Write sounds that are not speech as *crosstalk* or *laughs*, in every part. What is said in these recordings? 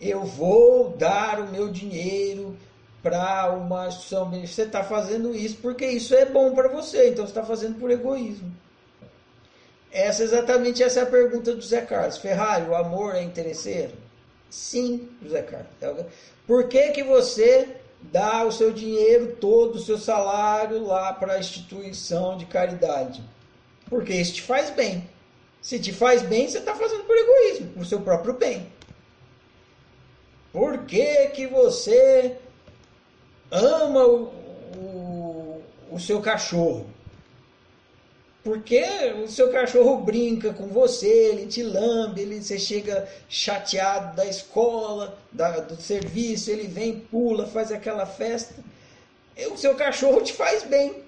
eu vou dar o meu dinheiro para uma instituição. Você está fazendo isso porque isso é bom para você, então você está fazendo por egoísmo. Essa exatamente essa é a pergunta do Zé Carlos. Ferrari, o amor é interesseiro? Sim, José Carlos. Por que, que você dá o seu dinheiro todo, o seu salário lá para a instituição de caridade? Porque isso te faz bem. Se te faz bem, você está fazendo por egoísmo, por seu próprio bem. Por que, que você ama o, o, o seu cachorro? Porque o seu cachorro brinca com você, ele te lambe, ele, você chega chateado da escola, da, do serviço, ele vem, pula, faz aquela festa. E o seu cachorro te faz bem.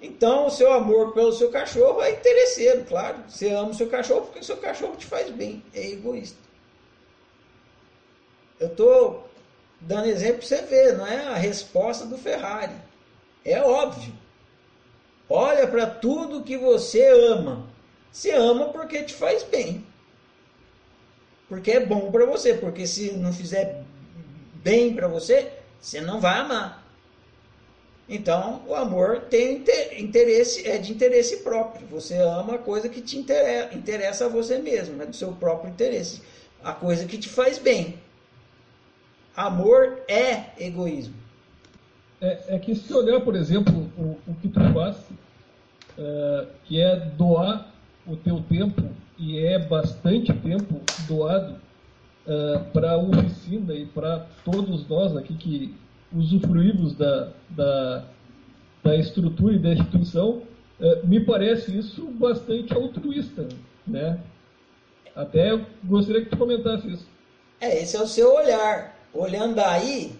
Então, o seu amor pelo seu cachorro é interesseiro, claro. Você ama o seu cachorro porque o seu cachorro te faz bem. É egoísta. Eu estou dando exemplo para você ver, não é a resposta do Ferrari. É óbvio. Olha para tudo que você ama. Você ama porque te faz bem. Porque é bom para você. Porque se não fizer bem para você, você não vai amar. Então, o amor tem interesse, é de interesse próprio. Você ama a coisa que te interessa, interessa a você mesmo, é do seu próprio interesse. A coisa que te faz bem. Amor é egoísmo. É, é que se olhar, por exemplo, o, o que tu faz, é, que é doar o teu tempo, e é bastante tempo doado é, para a oficina e para todos nós aqui que usufruímos da, da, da estrutura e da instituição, é, me parece isso bastante altruísta, né? Até gostaria que tu comentasse isso. É, esse é o seu olhar. Olhando daí,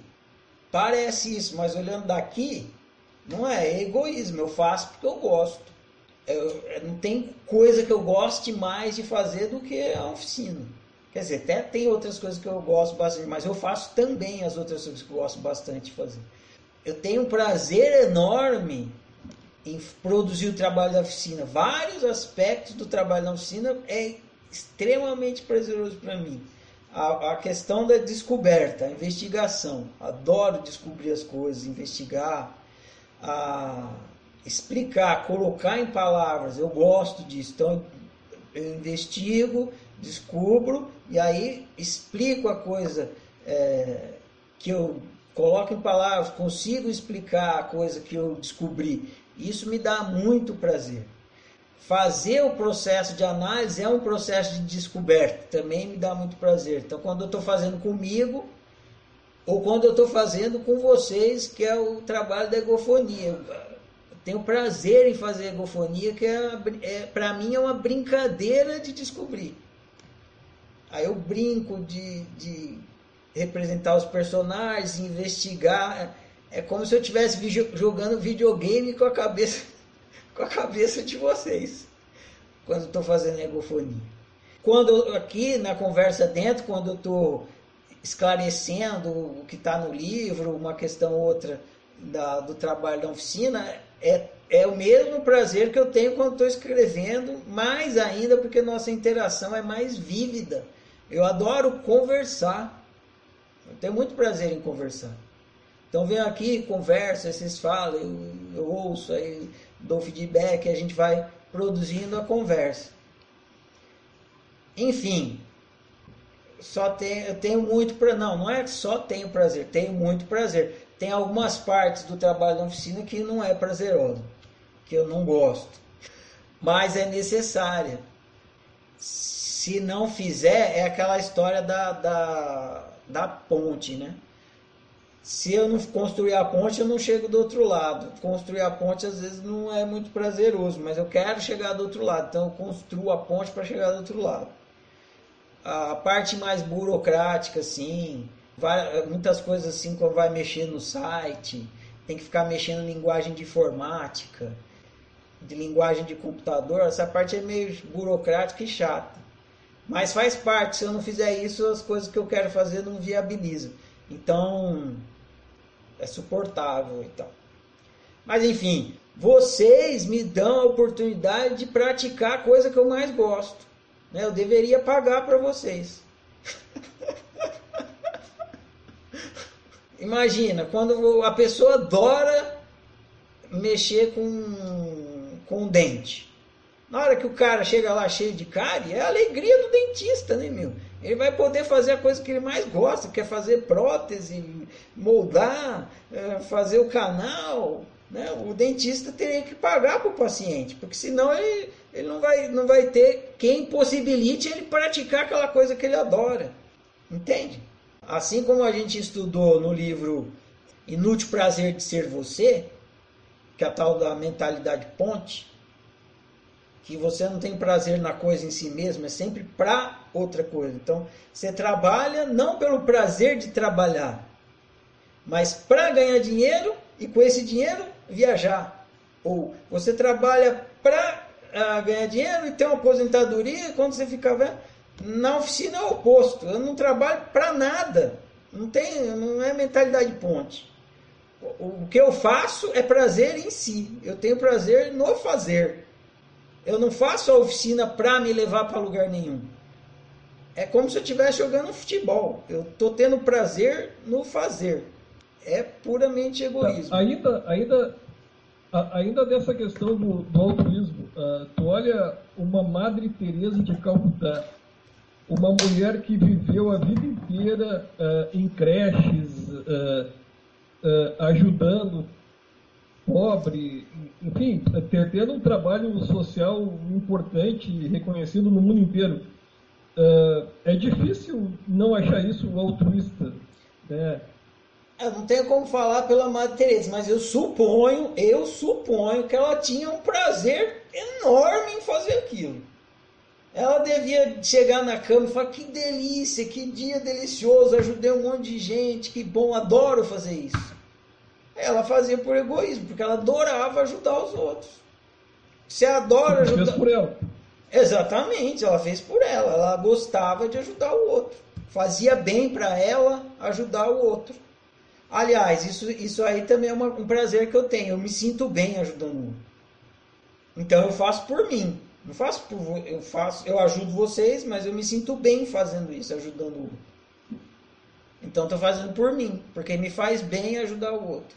parece isso, mas olhando daqui, não é, é egoísmo. Eu faço porque eu gosto. Eu, não tem coisa que eu goste mais de fazer do que a oficina. Quer dizer, até tem outras coisas que eu gosto bastante, mas eu faço também as outras coisas que eu gosto bastante de fazer. Eu tenho um prazer enorme em produzir o trabalho da oficina. Vários aspectos do trabalho da oficina é extremamente prazeroso para mim. A, a, questão da descoberta, a investigação. Adoro descobrir as coisas, investigar, a explicar, colocar em palavras. Eu gosto disso. Então, eu investigo, descubro e aí explico a coisa é, que eu coloco em palavras, consigo explicar a coisa que eu descobri. Isso me dá muito prazer. Fazer o processo de análise é um processo de descoberta, também me dá muito prazer. Então, quando eu estou fazendo comigo, ou quando eu estou fazendo com vocês, que é o trabalho da egofonia. Eu tenho prazer em fazer egofonia, que é, é para mim é uma brincadeira de descobrir. Aí eu brinco de, de representar os personagens, investigar. É como se eu estivesse jogando videogame com a cabeça com a cabeça de vocês quando estou fazendo egofonia. Quando aqui na conversa dentro, quando eu estou esclarecendo o que está no livro, uma questão ou outra da, do trabalho da oficina, é, é o mesmo prazer que eu tenho quando estou escrevendo, mais ainda porque nossa interação é mais vívida. Eu adoro conversar. Eu tenho muito prazer em conversar. Então venho aqui, conversa, vocês falam, eu, eu ouço, aí dou feedback, a gente vai produzindo a conversa. Enfim, só tenho, eu tenho muito para não, não é só tenho prazer, tenho muito prazer. Tem algumas partes do trabalho da oficina que não é prazeroso, que eu não gosto, mas é necessária se não fizer, é aquela história da, da, da ponte, né? Se eu não construir a ponte, eu não chego do outro lado. Construir a ponte às vezes não é muito prazeroso, mas eu quero chegar do outro lado, então eu construo a ponte para chegar do outro lado. A parte mais burocrática, assim, muitas coisas assim, quando vai mexer no site, tem que ficar mexendo em linguagem de informática, de linguagem de computador, essa parte é meio burocrática e chata. Mas faz parte, se eu não fizer isso, as coisas que eu quero fazer não viabilizam. Então, é suportável e tal. Mas enfim, vocês me dão a oportunidade de praticar a coisa que eu mais gosto. Né? Eu deveria pagar para vocês. *laughs* Imagina, quando a pessoa adora mexer com, com o dente. Na hora que o cara chega lá cheio de cárie, é a alegria do dentista, né, meu? Ele vai poder fazer a coisa que ele mais gosta, que é fazer prótese, moldar, é, fazer o canal. Né? O dentista teria que pagar para o paciente, porque senão ele, ele não, vai, não vai ter quem possibilite ele praticar aquela coisa que ele adora. Entende? Assim como a gente estudou no livro Inútil Prazer de Ser Você, que é a tal da mentalidade ponte, que você não tem prazer na coisa em si mesmo, é sempre para outra coisa. Então, você trabalha não pelo prazer de trabalhar, mas para ganhar dinheiro e com esse dinheiro viajar. Ou você trabalha para uh, ah, ganhar dinheiro e ter uma aposentadoria, quando você fica velho, na oficina é o oposto. Eu não trabalho para nada. Não tem, não é mentalidade ponte. O que eu faço é prazer em si. Eu tenho prazer no fazer. Eu não faço a oficina para me levar para lugar nenhum. É como se eu estivesse jogando futebol. Eu estou tendo prazer no fazer. É puramente egoísmo. Tá, ainda, ainda, ainda dessa questão do, do altruísmo, uh, tu olha uma Madre Teresa de Calcutá, uma mulher que viveu a vida inteira uh, em creches, uh, ajudando pobre, enfim, tendo um trabalho social importante, reconhecido no mundo inteiro. Uh, é difícil não achar isso altruísta. Né? Eu não tenho como falar pela Madre Teresa, mas eu suponho, eu suponho que ela tinha um prazer enorme em fazer aquilo. Ela devia chegar na cama e falar: que delícia, que dia delicioso, ajudei um monte de gente, que bom, adoro fazer isso. Ela fazia por egoísmo, porque ela adorava ajudar os outros. Você adora ajudar. Fez por ela. Exatamente, ela fez por ela. Ela gostava de ajudar o outro. Fazia bem para ela ajudar o outro. Aliás, isso, isso aí também é uma, um prazer que eu tenho. Eu me sinto bem ajudando o outro. Então eu faço por mim. Não faço por eu faço, eu ajudo vocês, mas eu me sinto bem fazendo isso, ajudando o outro. Então estou fazendo por mim, porque me faz bem ajudar o outro.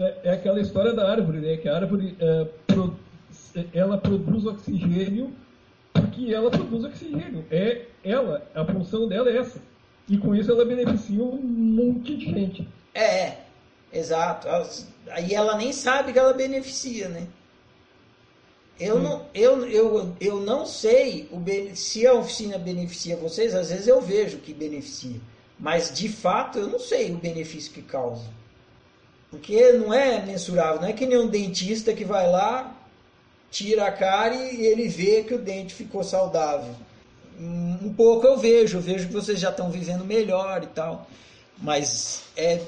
É, é aquela história da árvore, né? Que a árvore é, pro, ela produz oxigênio porque ela produz oxigênio. É ela, a função dela é essa. E com isso ela beneficia um monte de gente. É, é exato. Aí ela nem sabe que ela beneficia, né? Eu não, eu, eu, eu não sei o, se a oficina beneficia vocês, às vezes eu vejo que beneficia. Mas de fato eu não sei o benefício que causa. Porque não é mensurável, não é que nem um dentista que vai lá, tira a cara e ele vê que o dente ficou saudável. Um pouco eu vejo, eu vejo que vocês já estão vivendo melhor e tal. Mas é,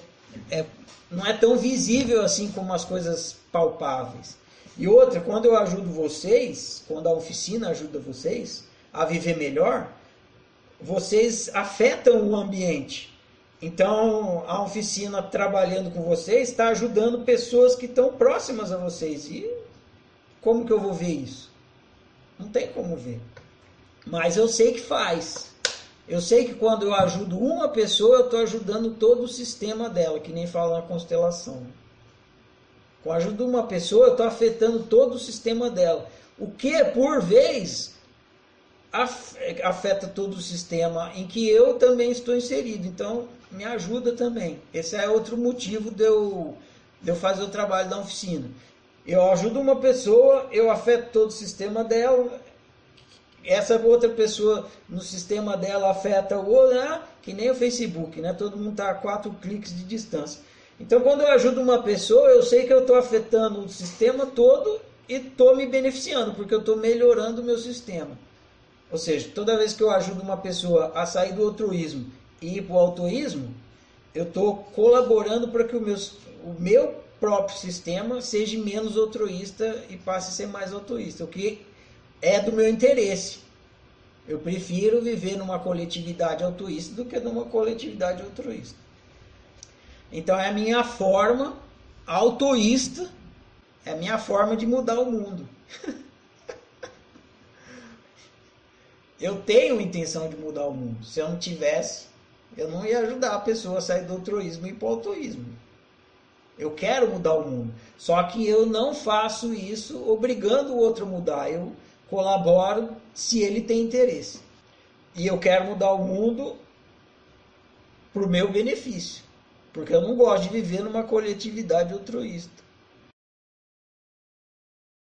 é, não é tão visível assim como as coisas palpáveis. E outra, quando eu ajudo vocês, quando a oficina ajuda vocês a viver melhor, vocês afetam o ambiente. Então, a oficina trabalhando com vocês está ajudando pessoas que estão próximas a vocês. E como que eu vou ver isso? Não tem como ver. Mas eu sei que faz. Eu sei que quando eu ajudo uma pessoa, eu estou ajudando todo o sistema dela, que nem fala na constelação. Com a ajuda de uma pessoa, eu estou afetando todo o sistema dela. O que, por vez, afeta todo o sistema em que eu também estou inserido. Então, me ajuda também. Esse é outro motivo de eu, de eu fazer o trabalho da oficina. Eu ajudo uma pessoa, eu afeto todo o sistema dela, essa outra pessoa no sistema dela afeta o outro, né? que nem o Facebook, né? todo mundo está a quatro cliques de distância. Então, quando eu ajudo uma pessoa, eu sei que eu estou afetando o sistema todo e estou me beneficiando, porque eu estou melhorando o meu sistema. Ou seja, toda vez que eu ajudo uma pessoa a sair do altruísmo e ir para o autoísmo, eu estou colaborando para que o meu, o meu próprio sistema seja menos altruísta e passe a ser mais altruísta, o que é do meu interesse. Eu prefiro viver numa coletividade altruísta do que numa coletividade altruísta. Então é a minha forma altruísta, é a minha forma de mudar o mundo. *laughs* eu tenho intenção de mudar o mundo. Se eu não tivesse, Eu não ia ajudar a pessoa a sair do altruísmo e para o altruísmo. Eu quero mudar o mundo. Só que eu não faço isso obrigando o outro a mudar. Eu colaboro se ele tem interesse. E eu quero mudar o mundo para o meu benefício. Porque eu não gosto de viver numa coletividade altruísta.